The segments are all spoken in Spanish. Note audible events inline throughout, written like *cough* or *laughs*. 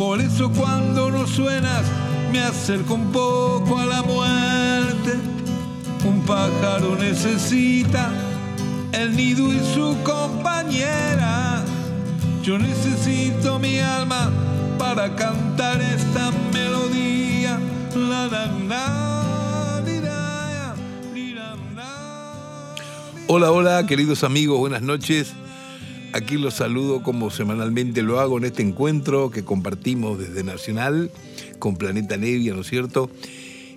Por eso cuando no suenas me acerco un poco a la muerte. Un pájaro necesita el nido y su compañera. Yo necesito mi alma para cantar esta melodía. La, la, la. Hola, hola, queridos amigos, buenas noches. Aquí los saludo como semanalmente lo hago en este encuentro que compartimos desde Nacional con Planeta Nevia, ¿no es cierto?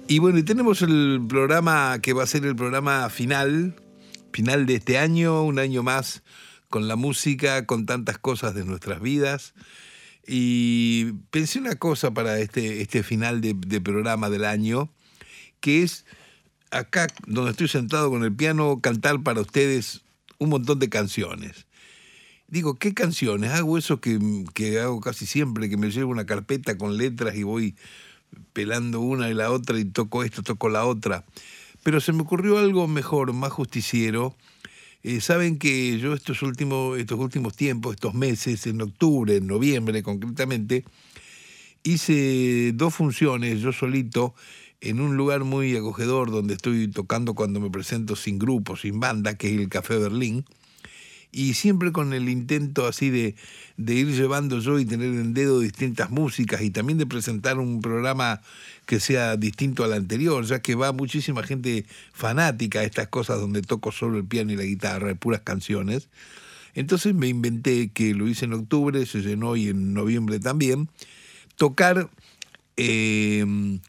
Y bueno, y tenemos el programa que va a ser el programa final, final de este año, un año más con la música, con tantas cosas de nuestras vidas. Y pensé una cosa para este, este final de, de programa del año, que es acá donde estoy sentado con el piano, cantar para ustedes un montón de canciones. Digo, ¿qué canciones? Hago eso que, que hago casi siempre, que me llevo una carpeta con letras y voy pelando una y la otra y toco esto, toco la otra. Pero se me ocurrió algo mejor, más justiciero. Eh, Saben que yo estos últimos, estos últimos tiempos, estos meses, en octubre, en noviembre concretamente, hice dos funciones yo solito en un lugar muy acogedor donde estoy tocando cuando me presento sin grupo, sin banda, que es el Café Berlín y siempre con el intento así de, de, ir llevando yo y tener en dedo distintas músicas y también de presentar un programa que sea distinto al anterior, ya que va muchísima gente fanática a estas cosas donde toco solo el piano y la guitarra, puras canciones. Entonces me inventé, que lo hice en octubre, se llenó y en noviembre también, tocar eh,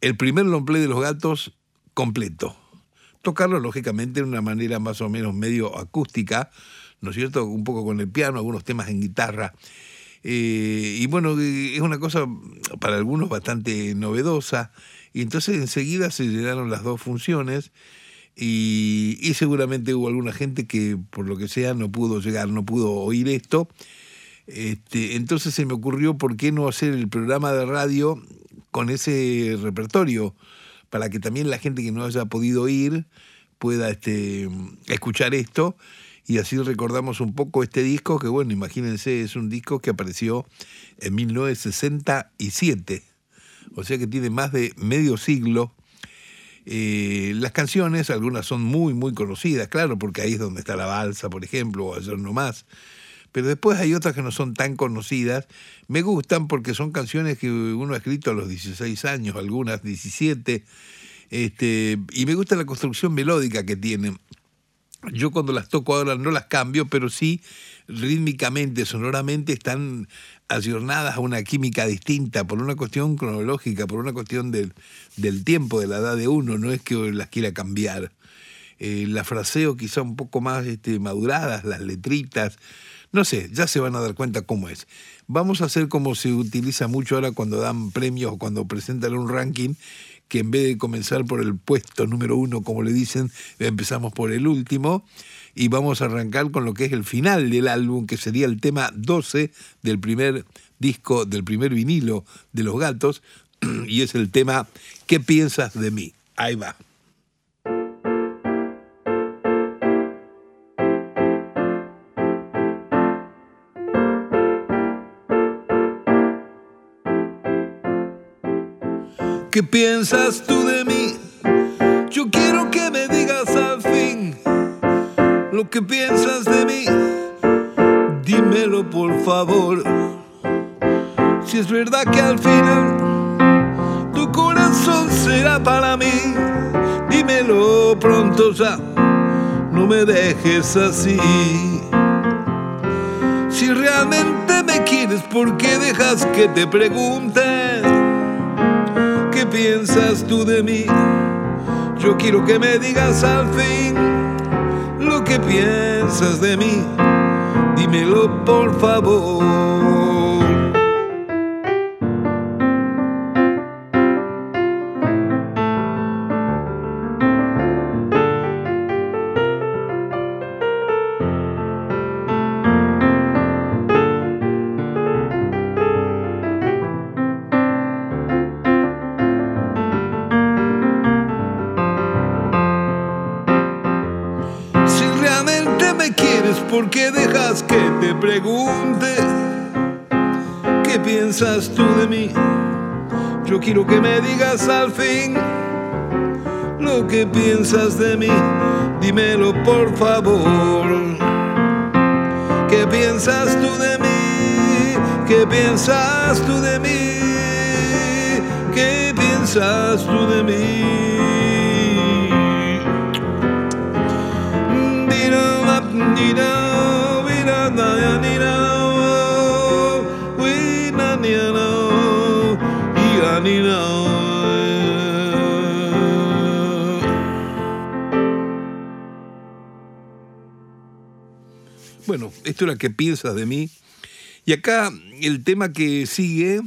el primer long play de los gatos completo tocarlo lógicamente de una manera más o menos medio acústica, ¿no es cierto? Un poco con el piano, algunos temas en guitarra. Eh, y bueno, es una cosa para algunos bastante novedosa. Y entonces enseguida se llenaron las dos funciones y, y, seguramente hubo alguna gente que por lo que sea no pudo llegar, no pudo oír esto. Este, entonces se me ocurrió por qué no hacer el programa de radio con ese repertorio para que también la gente que no haya podido ir pueda este, escuchar esto. Y así recordamos un poco este disco que bueno, imagínense, es un disco que apareció en 1967, o sea que tiene más de medio siglo. Eh, las canciones, algunas son muy, muy conocidas, claro, porque ahí es donde está la balsa, por ejemplo, o ayer no más pero después hay otras que no son tan conocidas. Me gustan porque son canciones que uno ha escrito a los 16 años, algunas 17, este, y me gusta la construcción melódica que tienen. Yo cuando las toco ahora no las cambio, pero sí rítmicamente, sonoramente están ayornadas a una química distinta, por una cuestión cronológica, por una cuestión del, del tiempo, de la edad de uno, no es que las quiera cambiar. Eh, la fraseo quizá un poco más este, maduradas, las letritas, no sé, ya se van a dar cuenta cómo es. Vamos a hacer como se utiliza mucho ahora cuando dan premios o cuando presentan un ranking, que en vez de comenzar por el puesto número uno, como le dicen, empezamos por el último y vamos a arrancar con lo que es el final del álbum, que sería el tema 12 del primer disco, del primer vinilo de Los Gatos, *clears throat* y es el tema ¿Qué piensas de mí? Ahí va. ¿Qué piensas tú de mí? Yo quiero que me digas al fin lo que piensas de mí. Dímelo por favor. Si es verdad que al final tu corazón será para mí, dímelo pronto ya. No me dejes así. Si realmente me quieres, ¿por qué dejas que te pregunte? ¿Qué piensas tú de mí? Yo quiero que me digas al fin lo que piensas de mí. Dímelo por favor. Que te pregunte? ¿Qué piensas tú de mí? Yo quiero que me digas al fin lo que piensas de mí. Dímelo por favor. ¿Qué piensas tú de mí? ¿Qué piensas tú de mí? ¿Qué piensas tú de mí? Bueno, esto es lo que piensas de mí. Y acá el tema que sigue,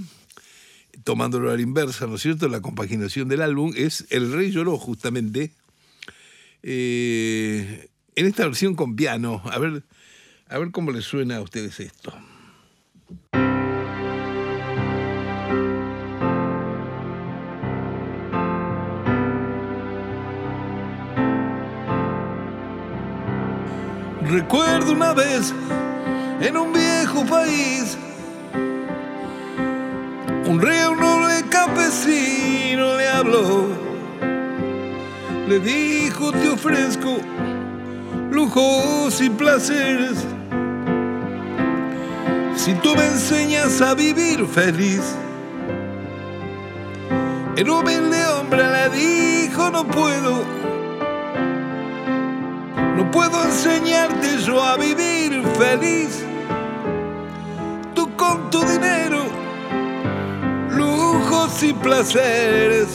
tomándolo a la inversa, ¿no es cierto? La compaginación del álbum es El Rey lloró, justamente. Eh, en esta versión con piano. A ver, a ver cómo les suena a ustedes esto. Recuerdo una vez en un viejo país, un un noble campesino le habló, le dijo te ofrezco lujos y placeres. Si tú me enseñas a vivir feliz, el humilde hombre le dijo no puedo puedo enseñarte yo a vivir feliz. Tú con tu dinero, lujos y placeres,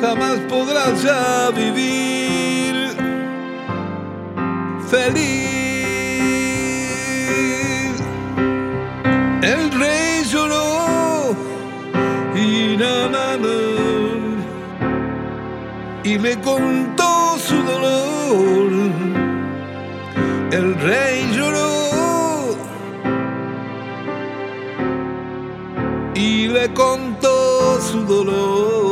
jamás podrás ya vivir feliz. El rey lloró y na, na, y le contó el rey lloró y le contó su dolor.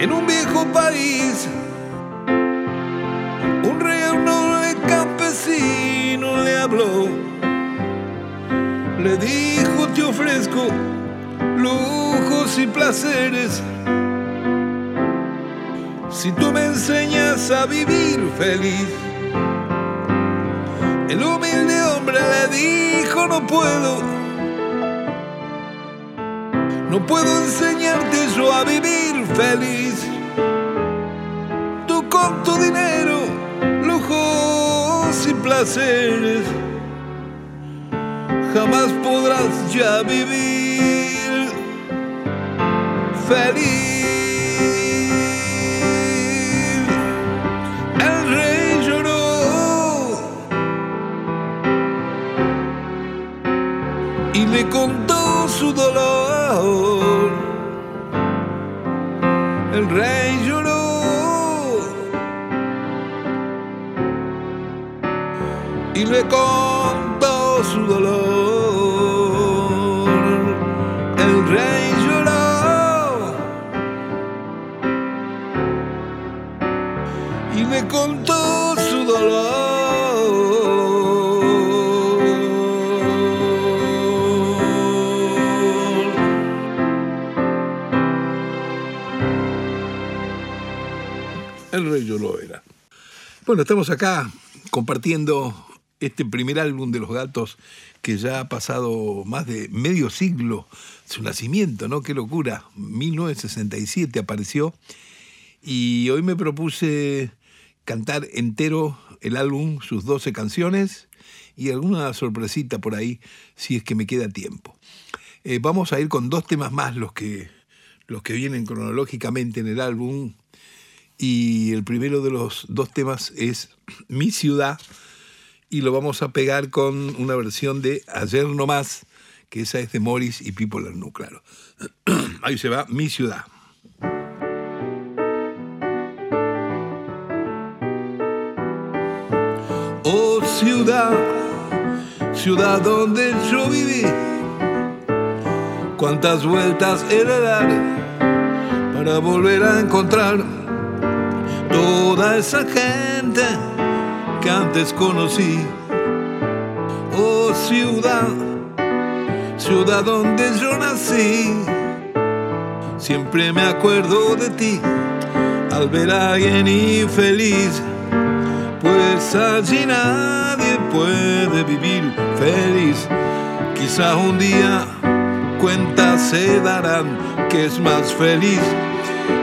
En un viejo país. Un un noble campesino le habló, le dijo te ofrezco lujos y placeres. Si tú me enseñas a vivir feliz, el humilde hombre le dijo no puedo no puedo enseñarte a vivir feliz. Tú con tu dinero, lujos y placeres, jamás podrás ya vivir feliz. El rey lloró y le contó su dolor rey lloró y le contó su dolor. Era. Bueno, estamos acá compartiendo este primer álbum de Los Gatos que ya ha pasado más de medio siglo su nacimiento, ¿no? Qué locura. 1967 apareció y hoy me propuse cantar entero el álbum, sus 12 canciones y alguna sorpresita por ahí si es que me queda tiempo. Eh, vamos a ir con dos temas más, los que, los que vienen cronológicamente en el álbum, y el primero de los dos temas es Mi ciudad y lo vamos a pegar con una versión de Ayer no más, que esa es de Morris y Pipo Lernu, claro. *clears throat* Ahí se va Mi ciudad. ciudad, ciudad donde yo viví. Cuántas vueltas he de dar para volver a encontrar toda esa gente que antes conocí. Oh ciudad, ciudad donde yo nací. Siempre me acuerdo de ti al ver a alguien infeliz, pues allí nadie puede vivir feliz. Quizá un día cuentas se darán que es más feliz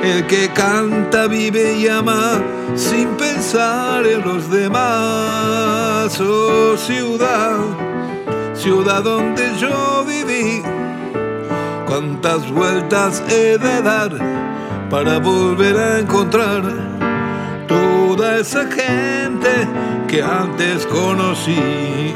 el que canta, vive y ama sin pensar en los demás. Oh ciudad, ciudad donde yo viví, cuántas vueltas he de dar para volver a encontrar toda esa gente que antes conocí.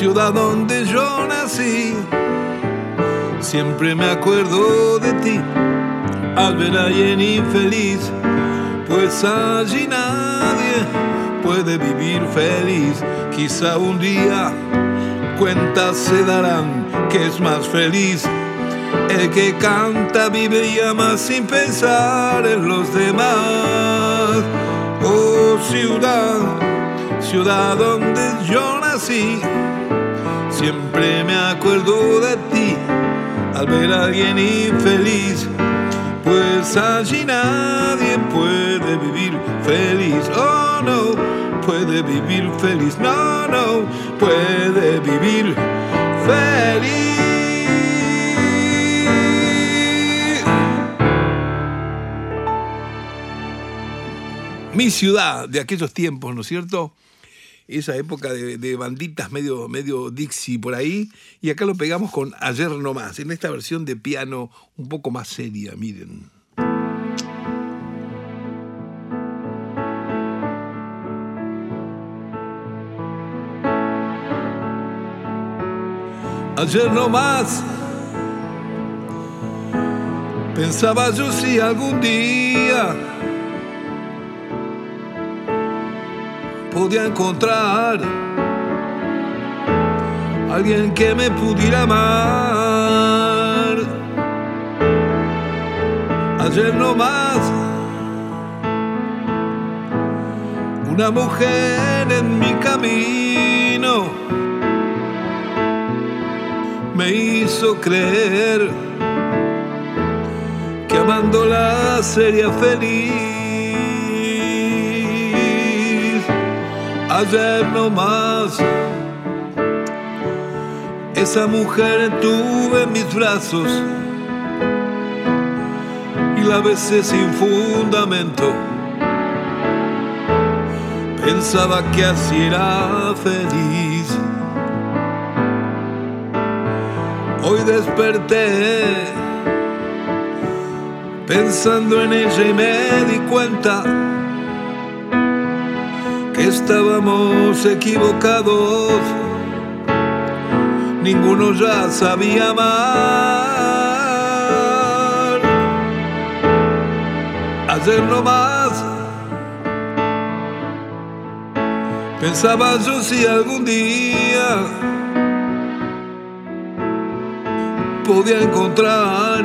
Ciudad donde yo nací Siempre me acuerdo de ti al ver a alguien infeliz, pues allí nadie puede vivir feliz. Quizá un día cuentas se darán que es más feliz el que canta, vive y ama sin pensar en los demás. Oh ciudad, ciudad donde yo nací, siempre me acuerdo de ti al ver a alguien infeliz, pues allí nadie puede vivir feliz. Oh no, puede vivir feliz. No, no, puede vivir feliz. Mi ciudad de aquellos tiempos, ¿no es cierto? Esa época de, banditas medio, medio Dixie por ahí, y acá lo pegamos con Ayer No Más, en esta versión de piano un poco más seria, miren. Ayer no más pensaba yo si algún día podía encontrar alguien que me pudiera amar. Ayer no más, una mujer en mi camino me hizo creer que amándola sería feliz. Ayer no más. Esa mujer tuve en mis brazos y la besé sin fundamento. Pensaba que así era feliz. Hoy desperté pensando en ella y me di cuenta estábamos equivocados, ninguno ya sabía amar. Ayer no más pensaba yo si algún día podía encontrar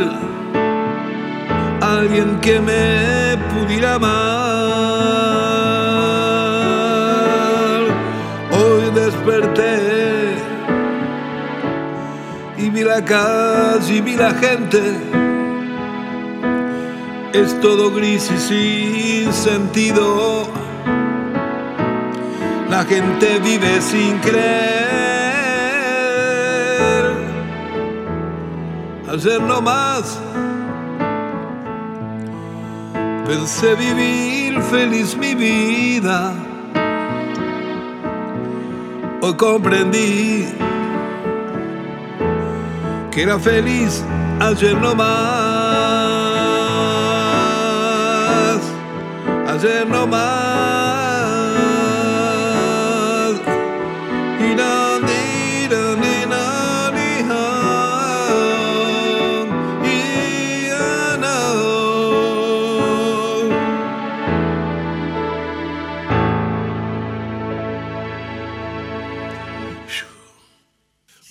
alguien que me pudiera amar. Desperté y vi la calle y vi la gente. Es todo gris y sin sentido. La gente vive sin creer. Ayer no más pensé vivir feliz mi vida Hoy comprendí que era feliz ayer no más. ayer no más.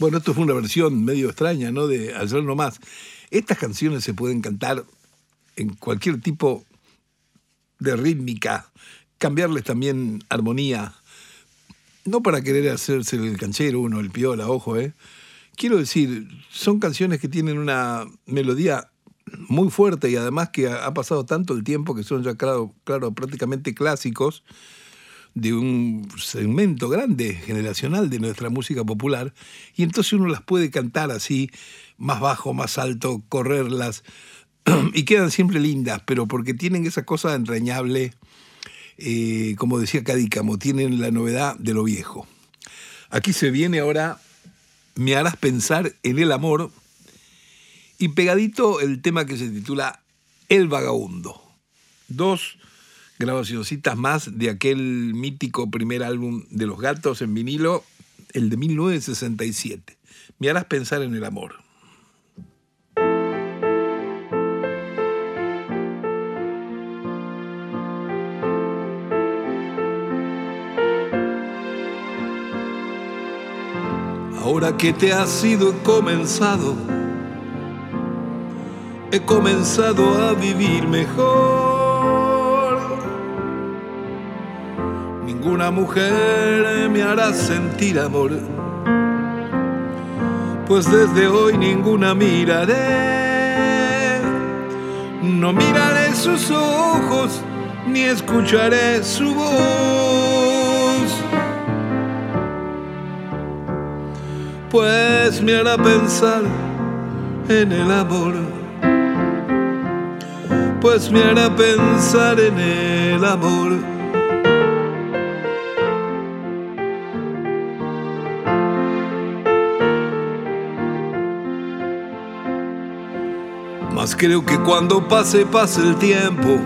Bueno, esto fue una versión medio extraña, ¿no? De Ayer no más. Estas canciones se pueden cantar en cualquier tipo de rítmica, cambiarles también armonía, no para querer hacerse el canchero uno, el piola, ojo, ¿eh? Quiero decir, son canciones que tienen una melodía muy fuerte y además que ha pasado tanto el tiempo que son ya, claro, claro prácticamente clásicos de un segmento grande, generacional de nuestra música popular, y entonces uno las puede cantar así, más bajo, más alto, correrlas, *clears throat* y quedan siempre lindas, pero porque tienen esa cosa entrañable, eh, como decía Cadícamo, tienen la novedad de lo viejo. Aquí se viene ahora, me harás pensar en el amor, y pegadito el tema que se titula El vagabundo. Dos grabacioncitas más de aquel mítico primer álbum de los gatos en vinilo, el de 1967. Me harás pensar en el amor. Ahora que te has ido he comenzado, he comenzado a vivir mejor. Ninguna mujer me hará sentir amor, pues desde hoy ninguna miraré. No miraré sus ojos, ni escucharé su voz. Pues me hará pensar en el amor. Pues me hará pensar en el amor. Mas creo que cuando pase, pase el tiempo.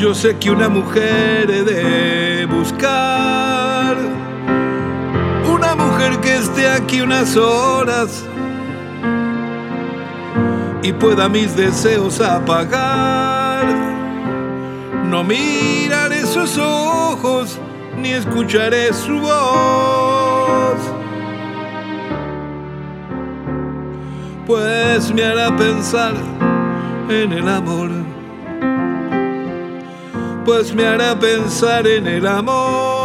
Yo sé que una mujer he de buscar. Una mujer que esté aquí unas horas y pueda mis deseos apagar. No miraré sus ojos ni escucharé su voz. Pues me hará pensar en el amor. Pues me hará pensar en el amor.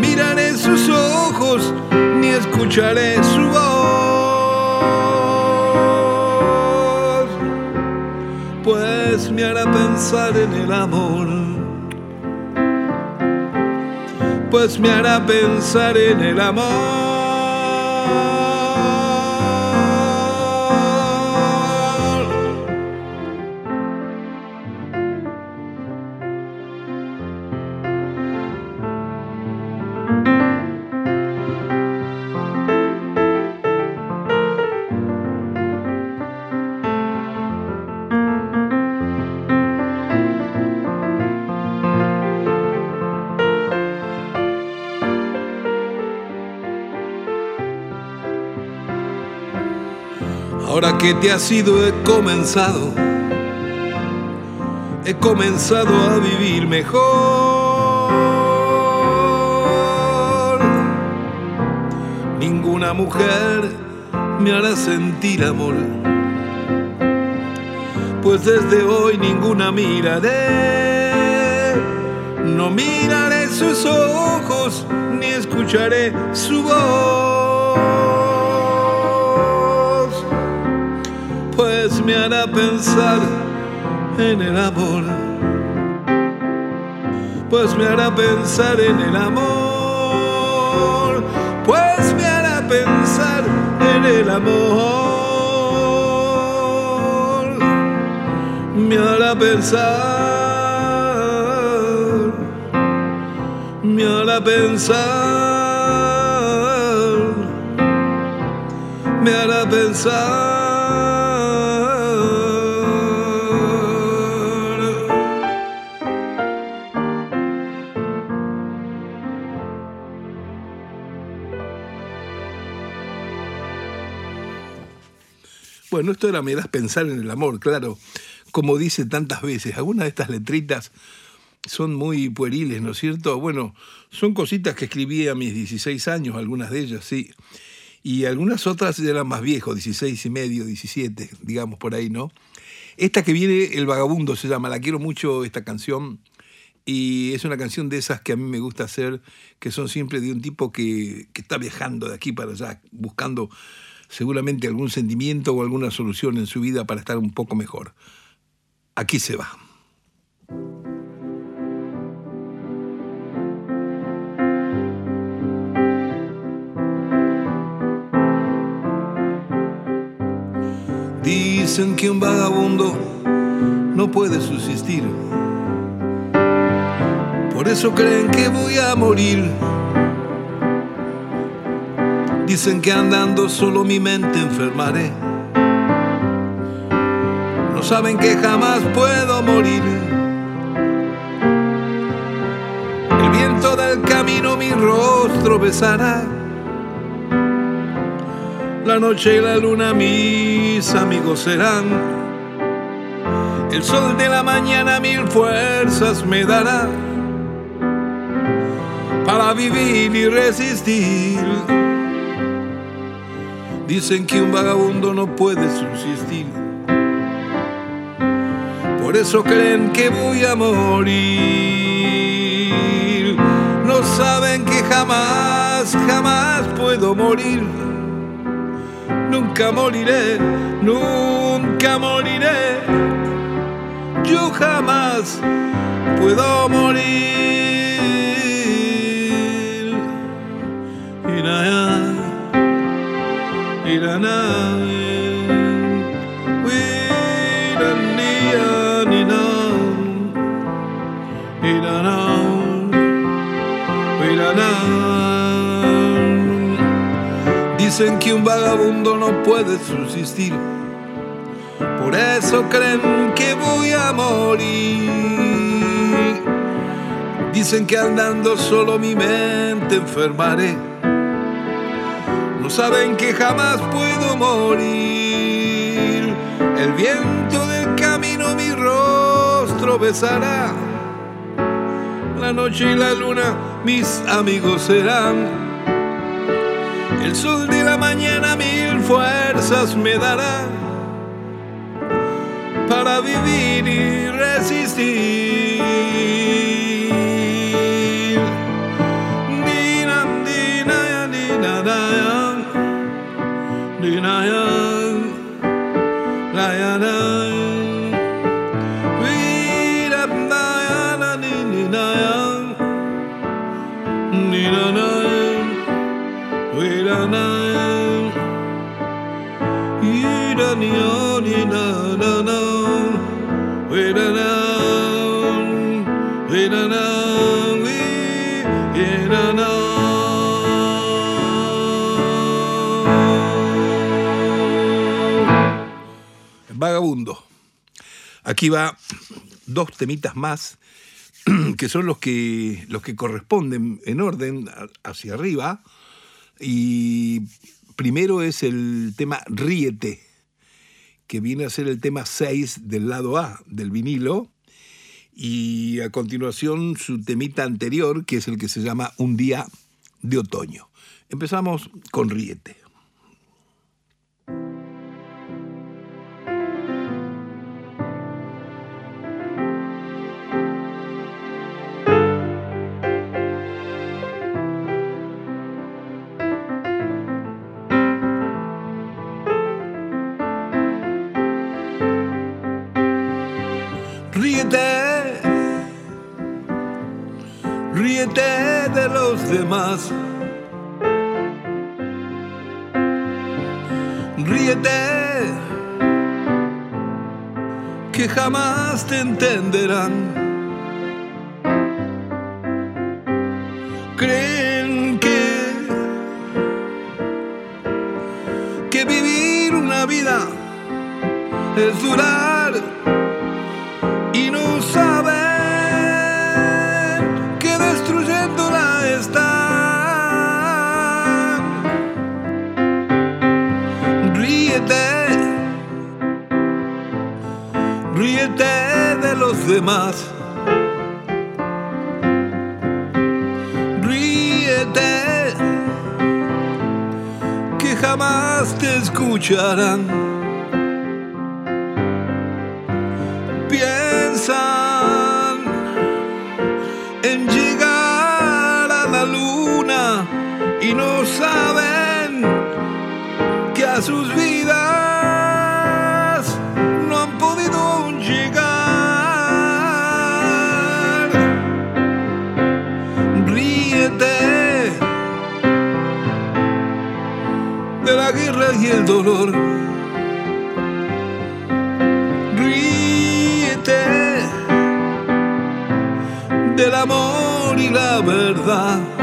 Miraré sus ojos ni escucharé su voz, pues me hará pensar en el amor, pues me hará pensar en el amor. Que te has ido he comenzado, he comenzado a vivir mejor. Ninguna mujer me hará sentir amor, pues desde hoy ninguna miraré. No miraré sus ojos ni escucharé su voz. me hará pensar en el amor. Pues me hará pensar en el amor. Pues me hará pensar en el amor. Me hará pensar. Me hará pensar. Me hará pensar. Bueno, esto era me das pensar en el amor, claro, como dice tantas veces. Algunas de estas letritas son muy pueriles, ¿no es cierto? Bueno, son cositas que escribí a mis 16 años, algunas de ellas, sí. Y algunas otras eran más viejos, 16 y medio, 17, digamos por ahí, ¿no? Esta que viene, El Vagabundo se llama, la quiero mucho esta canción. Y es una canción de esas que a mí me gusta hacer, que son siempre de un tipo que, que está viajando de aquí para allá, buscando seguramente algún sentimiento o alguna solución en su vida para estar un poco mejor. Aquí se va. Dicen que un vagabundo no puede subsistir. Por eso creen que voy a morir Dicen que andando solo mi mente enfermaré. No saben que jamás puedo morir. El viento del camino mi rostro besará. La noche y la luna mis amigos serán. El sol de la mañana mil fuerzas me dará para vivir y resistir. Dicen que un vagabundo no puede subsistir. Por eso creen que voy a morir. No saben que jamás, jamás puedo morir. Nunca moriré, nunca moriré. Yo jamás puedo morir. Dicen que un vagabundo no puede subsistir, por eso creen que voy a morir. Dicen que andando solo mi mente enfermaré no saben que jamás puedo morir. El viento del camino mi rostro besará. La noche y la luna mis amigos serán. El sol de la mañana mil fuerzas me dará para vivir y resistir. Vagabundo. Aquí va dos temitas más *clears throat* que son los que, los que corresponden en orden hacia arriba. Y primero es el tema Ríete, que viene a ser el tema 6 del lado A del vinilo. Y a continuación su temita anterior, que es el que se llama Un día de otoño. Empezamos con Ríete. De los demás. Ríete, que jamás te entenderán. Creen que, que vivir una vida es durar demás. Ríete, que jamás te escucharán. piensan en llegar a la luna y no saben que a sus vidas y el dolor. del amor y la verdad.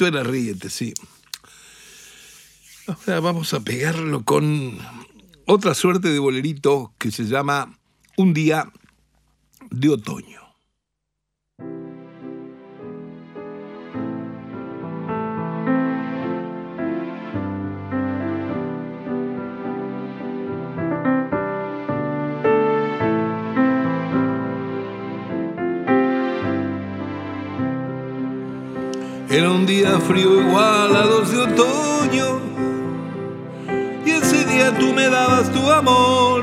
Esto era ríete, sí. Ahora vamos a pegarlo con otra suerte de bolerito que se llama Un día de otoño. Era un día frío igual a los de otoño y ese día tú me dabas tu amor.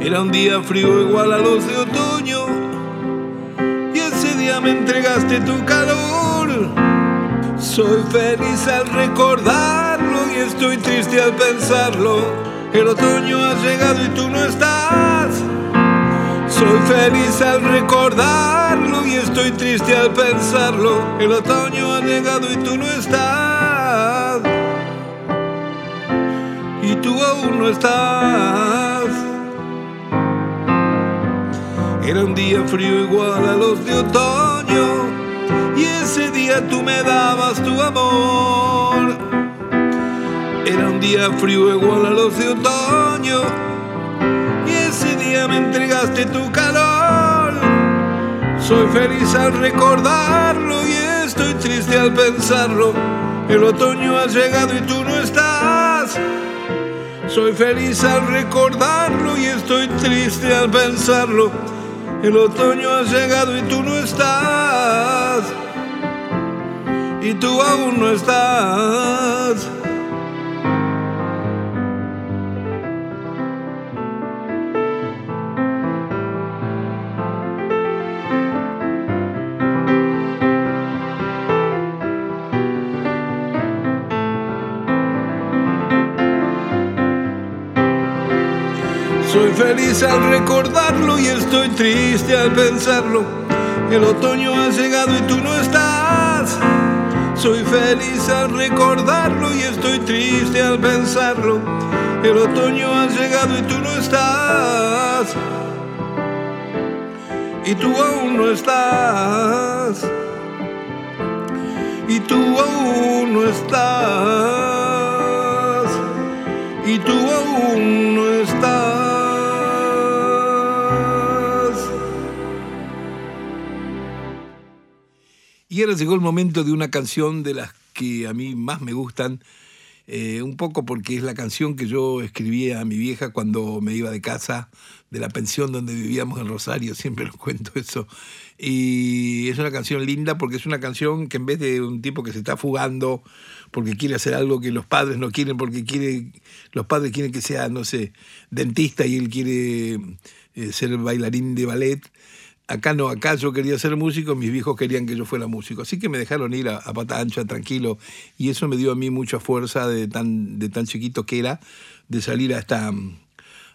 Era un día frío igual a los de otoño y ese día me entregaste tu calor. Soy feliz al recordarlo y estoy triste al pensarlo. El otoño ha llegado y tú no estás. Soy feliz al recordarlo y estoy triste al pensarlo. El otoño ha llegado y tú no estás. Y tú aún no estás. Era un día frío igual a los de otoño y ese día tú me dabas tu amor. Era un día frío igual a los de otoño me entregaste tu calor. Soy feliz al recordarlo y estoy triste al pensarlo. El otoño ha llegado y tú no estás. Soy feliz al recordarlo y estoy triste al pensarlo. El otoño ha llegado y tú no estás. Y tú aún no estás. Soy feliz al recordarlo y estoy triste al pensarlo. El otoño ha llegado y tú no estás. Soy feliz al recordarlo y estoy triste al pensarlo. El otoño ha llegado y tú no estás. Y tú aún no estás. Y tú aún no estás. Y tú aún no estás. Llegó el momento de una canción de las que a mí más me gustan, eh, un poco porque es la canción que yo escribía a mi vieja cuando me iba de casa, de la pensión donde vivíamos en Rosario, siempre lo cuento eso. Y es una canción linda porque es una canción que en vez de un tipo que se está fugando porque quiere hacer algo que los padres no quieren, porque quiere, los padres quieren que sea, no sé, dentista y él quiere eh, ser bailarín de ballet, Acá no, acá yo quería ser músico, mis viejos querían que yo fuera músico. Así que me dejaron ir a, pata ancha, tranquilo. Y eso me dio a mí mucha fuerza de tan, de tan chiquito que era, de salir a esta,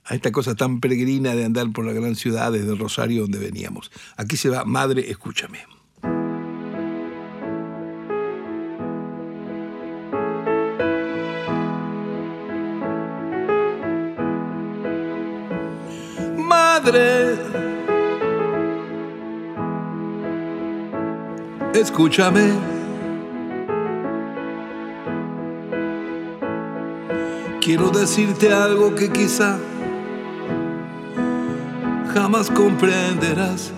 a esta cosa tan peregrina de andar por la gran ciudad desde Rosario donde veníamos. Aquí se va, madre, escúchame. Madre escúchame. Quiero decirte algo que quizá jamás comprenderás.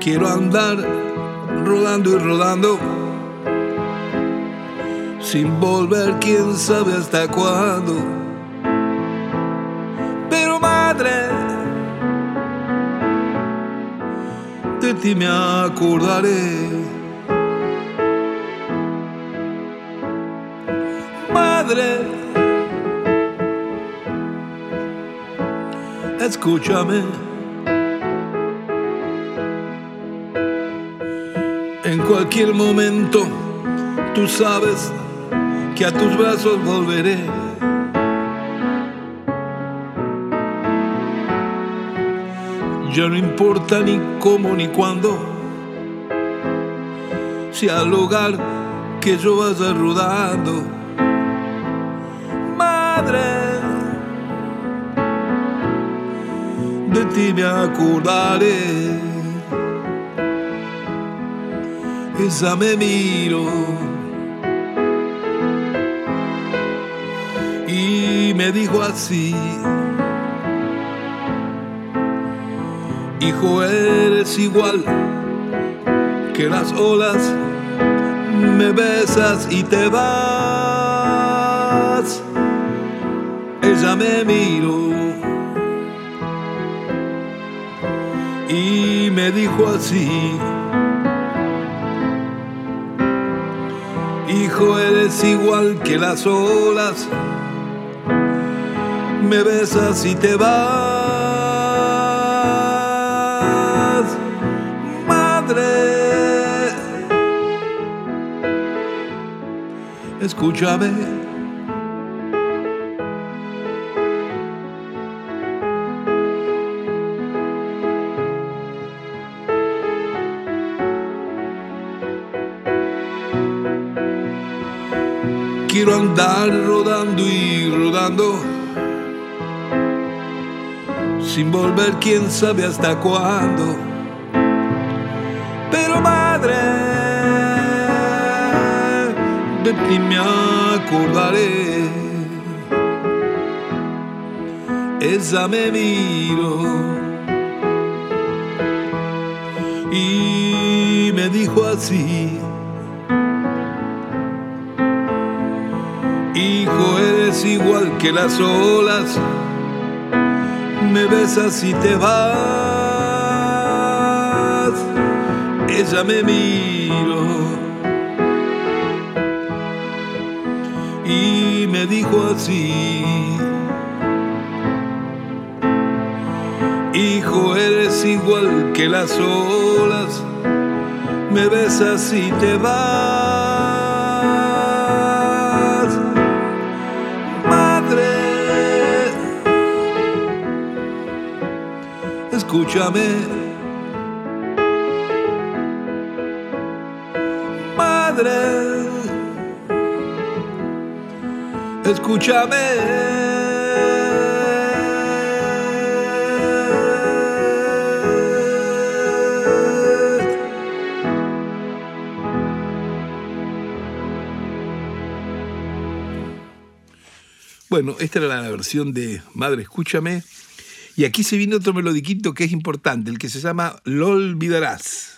Quiero andar rodando y rodando sin volver quién sabe hasta cuándo. Pero madre, de ti me acordaré. Madre, escúchame. En cualquier momento, tú sabes que a tus brazos volveré. Ya no importa ni cómo ni cuándo, si al lugar que yo vaya rodando, madre, de ti me acordaré. Esa me miro y me dijo así. Hijo, eres igual que las olas, me besas y te vas. Ella me miró y me dijo así. Hijo, eres igual que las olas, me besas y te vas. Escúchame. Quiero andar rodando y rodando, sin volver quién sabe hasta cuándo. De ti me acordaré. Esa me miro y me dijo así. Hijo, eres igual que las olas, me besas y te vas. Ella me miró me dijo así. Hijo, eres igual que las olas, me besas y te vas. Madre, escúchame. Madre, escúchame. Bueno, esta era la versión de Madre, escúchame. Y aquí se viene otro melodiquito que es importante, el que se llama Lo olvidarás.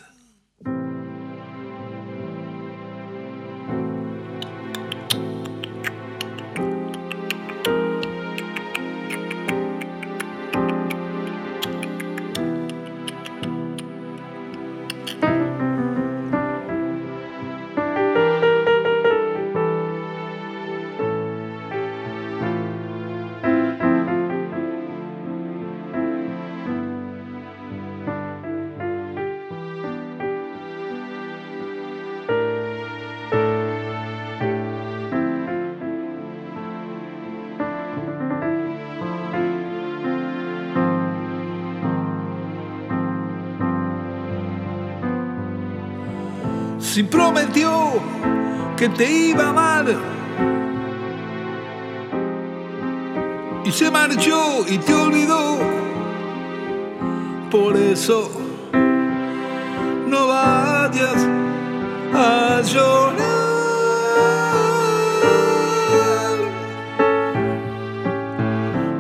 Si prometió que te iba mal y se marchó y te olvidó, por eso no vayas a llorar.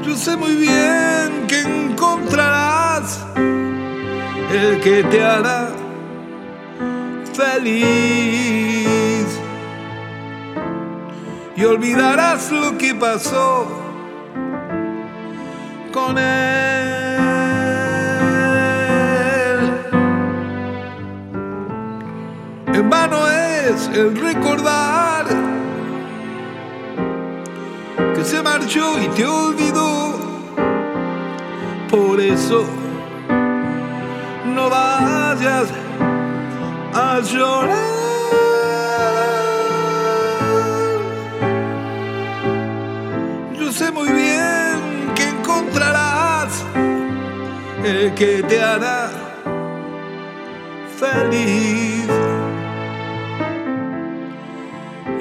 Yo sé muy bien que encontrarás el que te hará feliz y olvidarás lo que pasó con él. En vano es el recordar que se marchó y te olvidó. Por eso no vayas llorar. Yo sé muy bien que encontrarás el que te hará feliz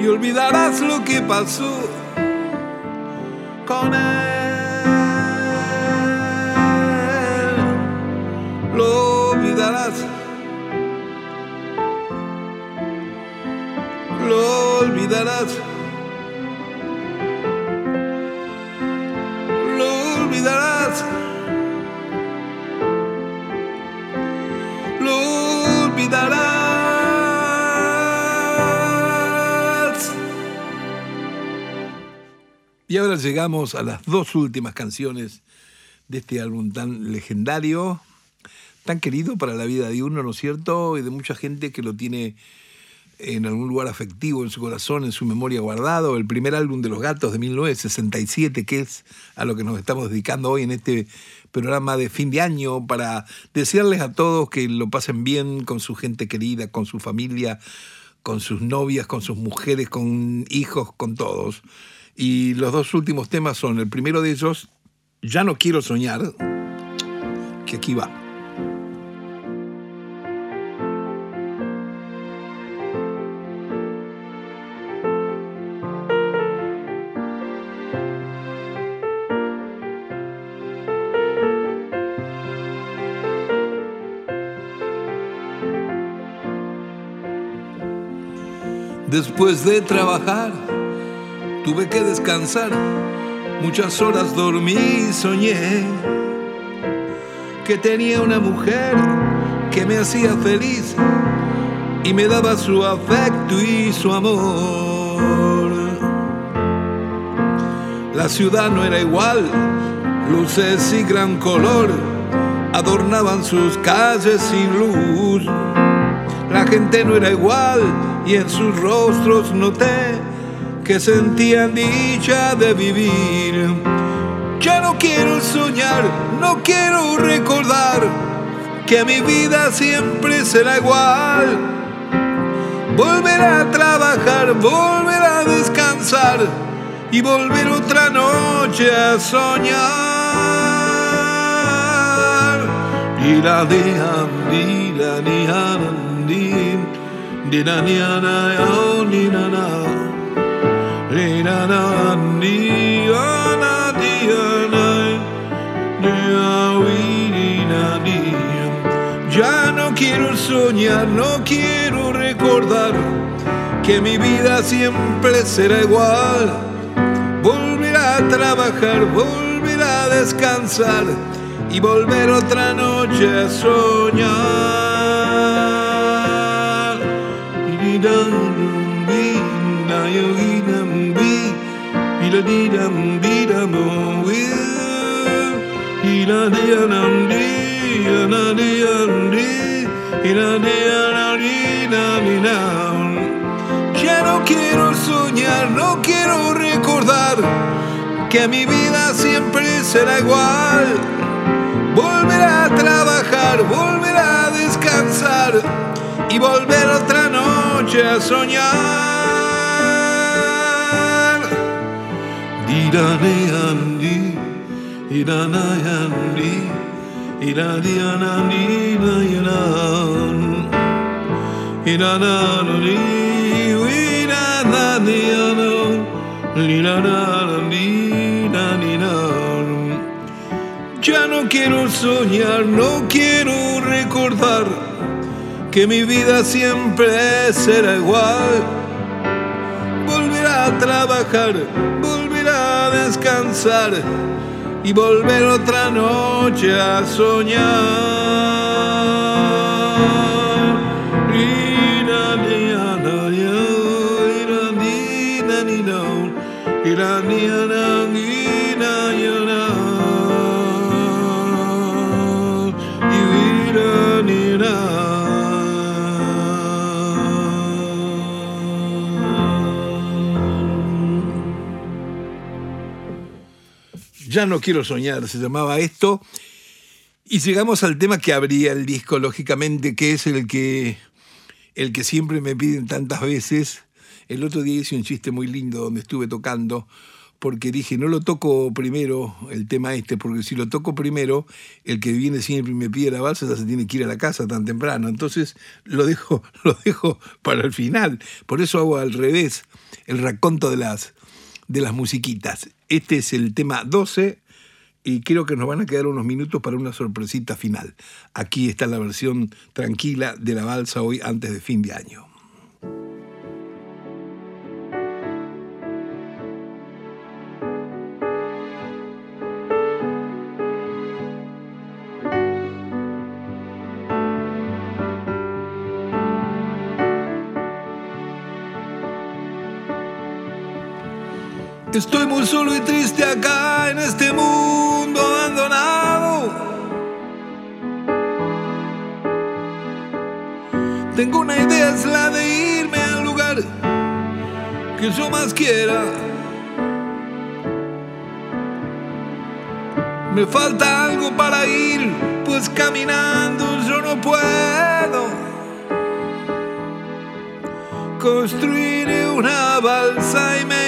y olvidarás lo que pasó con él. Lo olvidarás. Lo olvidarás. Lo olvidarás. Lo olvidarás. Y ahora llegamos a las dos últimas canciones de este álbum tan legendario, tan querido para la vida de uno, ¿no es cierto? Y de mucha gente que lo tiene en algún lugar afectivo en su corazón, en su memoria guardado, el primer álbum de Los Gatos de 1967, que es a lo que nos estamos dedicando hoy en este programa de fin de año, para desearles a todos que lo pasen bien con su gente querida, con su familia, con sus novias, con sus mujeres, con hijos, con todos. Y los dos últimos temas son, el primero de ellos, Ya no quiero soñar, que aquí va. Después de trabajar, tuve que descansar. Muchas horas dormí y soñé que tenía una mujer que me hacía feliz y me daba su afecto y su amor. La ciudad no era igual, luces y gran color adornaban sus calles sin luz. La gente no era igual y en sus rostros noté que sentían dicha de vivir. Ya no quiero soñar, no quiero recordar que mi vida siempre será igual. Volver a trabajar, volver a descansar y volver otra noche a soñar. Y la de la ni ni ni na ni na ni na na ni na na ni na Ya no quiero soñar, no quiero recordar que mi vida siempre será igual. Volver a trabajar, volver a descansar y volver otra noche a soñar. Ya no quiero soñar, no quiero recordar que mi vida siempre será igual. Volver a trabajar, volver a descansar y volver otra noche a soñar. Dirane Iranayandi, Iradianani, Iranani, Irananiano, Liranani, Ya no quiero soñar, no quiero recordar que mi vida siempre será igual. Volver a trabajar, volver a descansar y volver otra noche a soñar. Ya no quiero soñar, se llamaba esto. Y llegamos al tema que abría el disco, lógicamente, que es el que, el que siempre me piden tantas veces. El otro día hice un chiste muy lindo donde estuve tocando, porque dije, no lo toco primero el tema este, porque si lo toco primero, el que viene siempre y me pide la balsa ya se tiene que ir a la casa tan temprano. Entonces lo dejo, *laughs* lo dejo para el final. Por eso hago al revés, el raconto de las, de las musiquitas. Este es el tema 12 y creo que nos van a quedar unos minutos para una sorpresita final. Aquí está la versión tranquila de la balsa hoy antes de fin de año. Estoy muy solo y triste acá en este mundo abandonado. Tengo una idea, es la de irme al lugar que yo más quiera. Me falta algo para ir, pues caminando yo no puedo. Construiré una balsa y me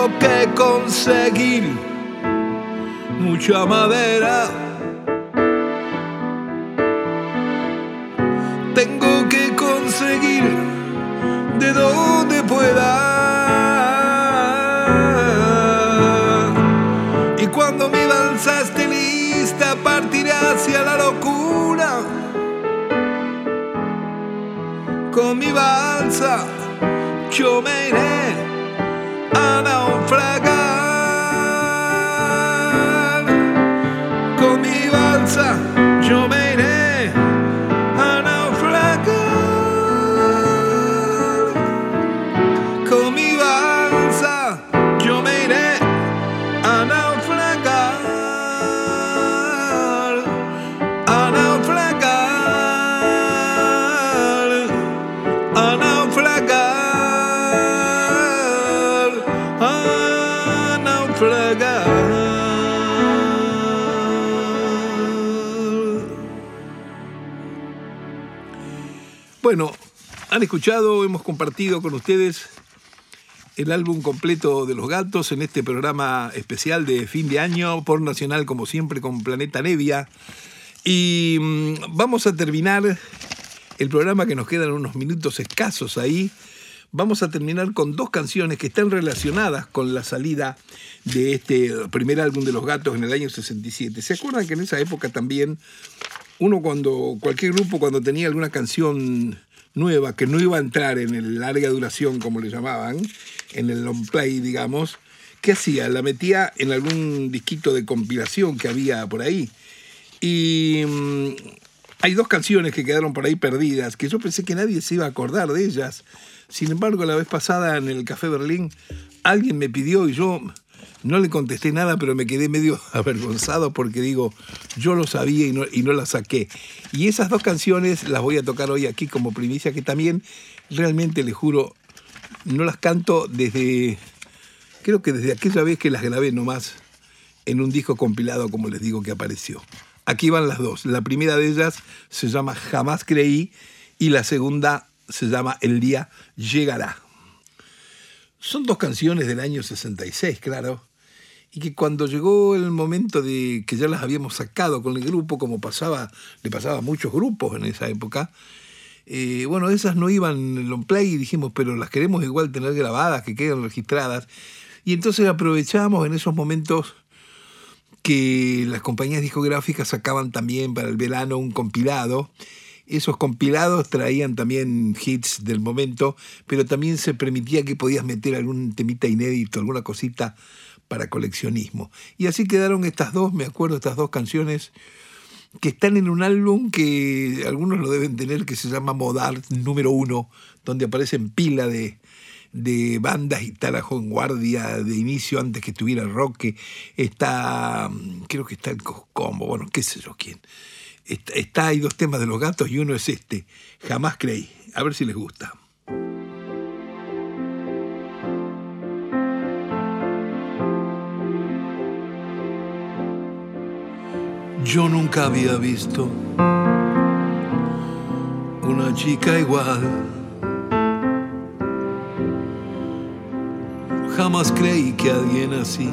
Tengo que conseguir mucha madera. Tengo que conseguir de donde pueda. Y cuando mi balsa esté lista, partiré hacia la locura. Con mi balsa yo me iré a naufragar. Mi escuchado, hemos compartido con ustedes el álbum completo de Los Gatos en este programa especial de fin de año por Nacional, como siempre, con Planeta Nevia. Y mm, vamos a terminar el programa que nos quedan unos minutos escasos ahí. Vamos a terminar con dos canciones que están relacionadas con la salida de este primer álbum de Los Gatos en el año 67. ¿Se acuerdan que en esa época también uno cuando, cualquier grupo cuando tenía alguna canción nueva que no iba a entrar en el larga duración, como le llamaban, en el long play, digamos, ¿qué hacía? La metía en algún disquito de compilación que había por ahí. Y mm, hay dos canciones que quedaron por ahí perdidas, que yo pensé que nadie se iba a acordar de ellas. Sin embargo, la vez pasada en el Café Berlín, alguien me pidió y yo no le contesté nada, pero me quedé medio *laughs* avergonzado porque digo, yo lo sabía y no, y no la saqué. Y esas dos canciones las voy a tocar hoy aquí como primicia, que también realmente les juro, no las canto desde, creo que desde aquella vez que las grabé nomás en un disco compilado, como les digo, que apareció. Aquí van las dos. La primera de ellas se llama Jamás creí y la segunda se llama El día llegará. Son dos canciones del año 66, claro, y que cuando llegó el momento de que ya las habíamos sacado con el grupo, como pasaba, le pasaba a muchos grupos en esa época, eh, bueno, esas no iban en long play y dijimos, pero las queremos igual tener grabadas, que queden registradas. Y entonces aprovechamos en esos momentos que las compañías discográficas sacaban también para el verano un compilado. Esos compilados traían también hits del momento, pero también se permitía que podías meter algún temita inédito, alguna cosita para coleccionismo. Y así quedaron estas dos, me acuerdo, estas dos canciones que están en un álbum que algunos lo deben tener, que se llama Modart número uno, donde aparecen pila de, de bandas y tal, en guardia de inicio antes que estuviera Roque. Está, creo que está el Combo, bueno, qué sé yo quién. Está, está, hay dos temas de los gatos y uno es este, Jamás creí. A ver si les gusta. Yo nunca había visto una chica igual. Jamás creí que alguien así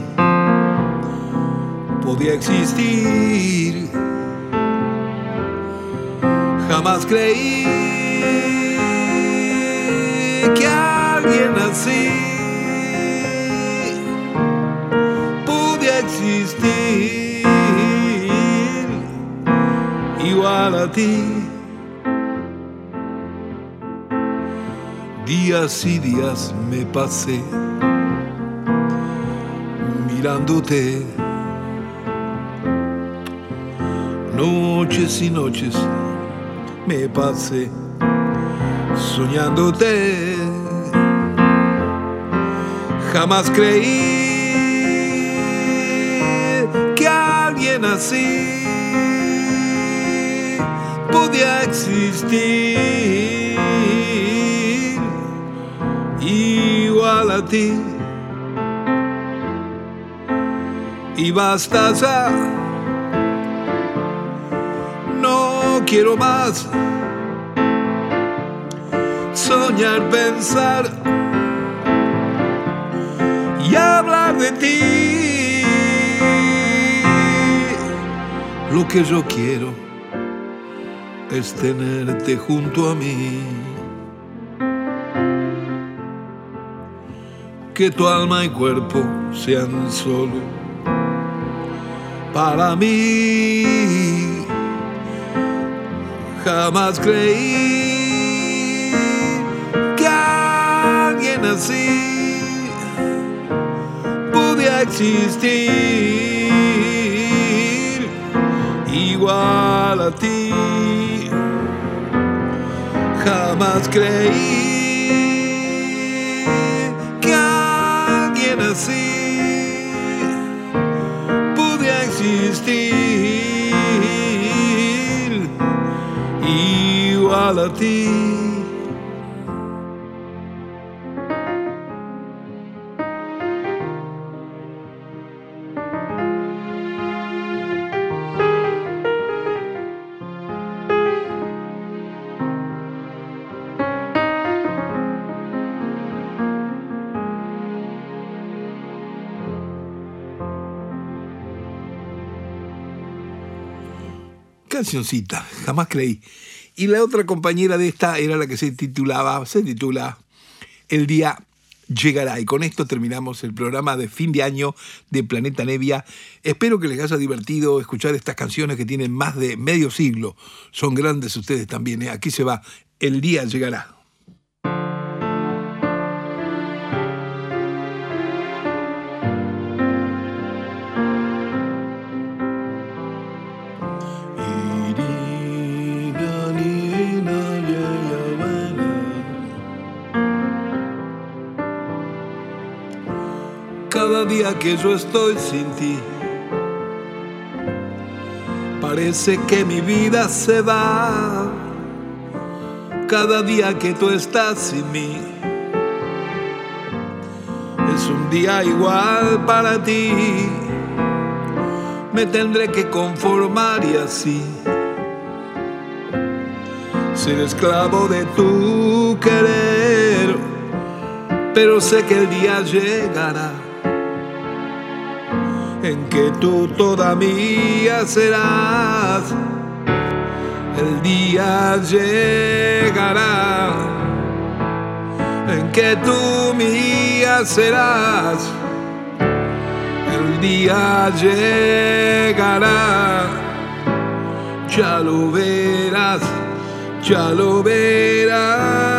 podía existir. Jamás creí que alguien así podía existir. igual a ti. Días y días me pasé mirándote. Noches y noches me pasé soñándote. Jamás creí que alguien así podía existir igual a ti. Y basta ya, quiero más soñar, pensar y hablar de ti. Lo que yo quiero es tenerte junto a mí. Que tu alma y cuerpo sean solo para mí. Jamás creí que alguien así podía existir igual a ti. Jamás creí que alguien así reality. cancioncita, jamás creí y la otra compañera de esta era la que se titulaba, se titula El día llegará. Y con esto terminamos el programa de fin de año de Planeta Nevia. Espero que les haya divertido escuchar estas canciones que tienen más de medio siglo. Son grandes ustedes también. ¿eh? Aquí se va. El día llegará. Día que yo estoy sin ti, parece que mi vida se va. Cada día que tú estás sin mí, es un día igual para ti. Me tendré que conformar y así ser esclavo de tu querer, pero sé que el día llegará en que tú todavía serás. El día llegará en que tú mía serás. El día llegará, ya lo verás, ya lo verás.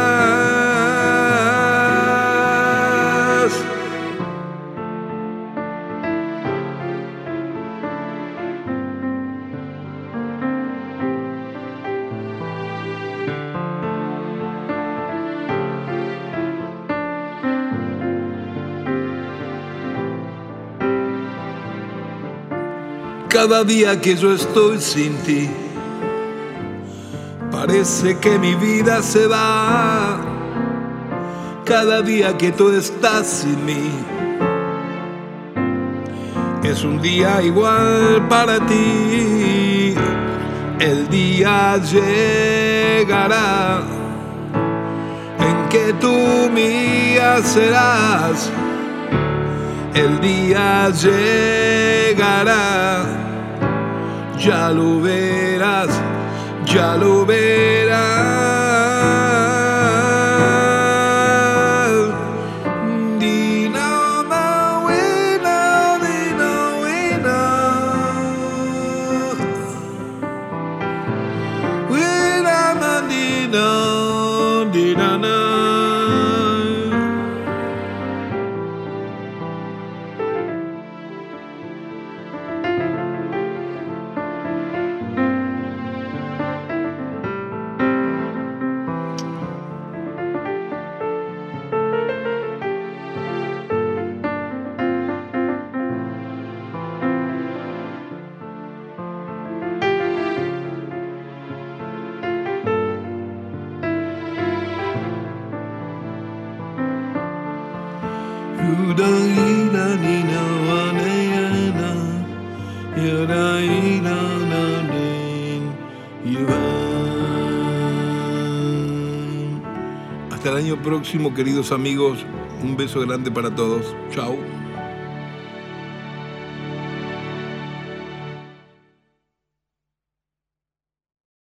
Cada día que yo estoy sin ti. Parece que mi vida se va cada día que tú estás sin mí. Es un día igual para ti. El día llegará en que tú mía serás. El día llegará ya lo verás, ya lo verás. Próximo, queridos amigos. Un beso grande para todos. Chao.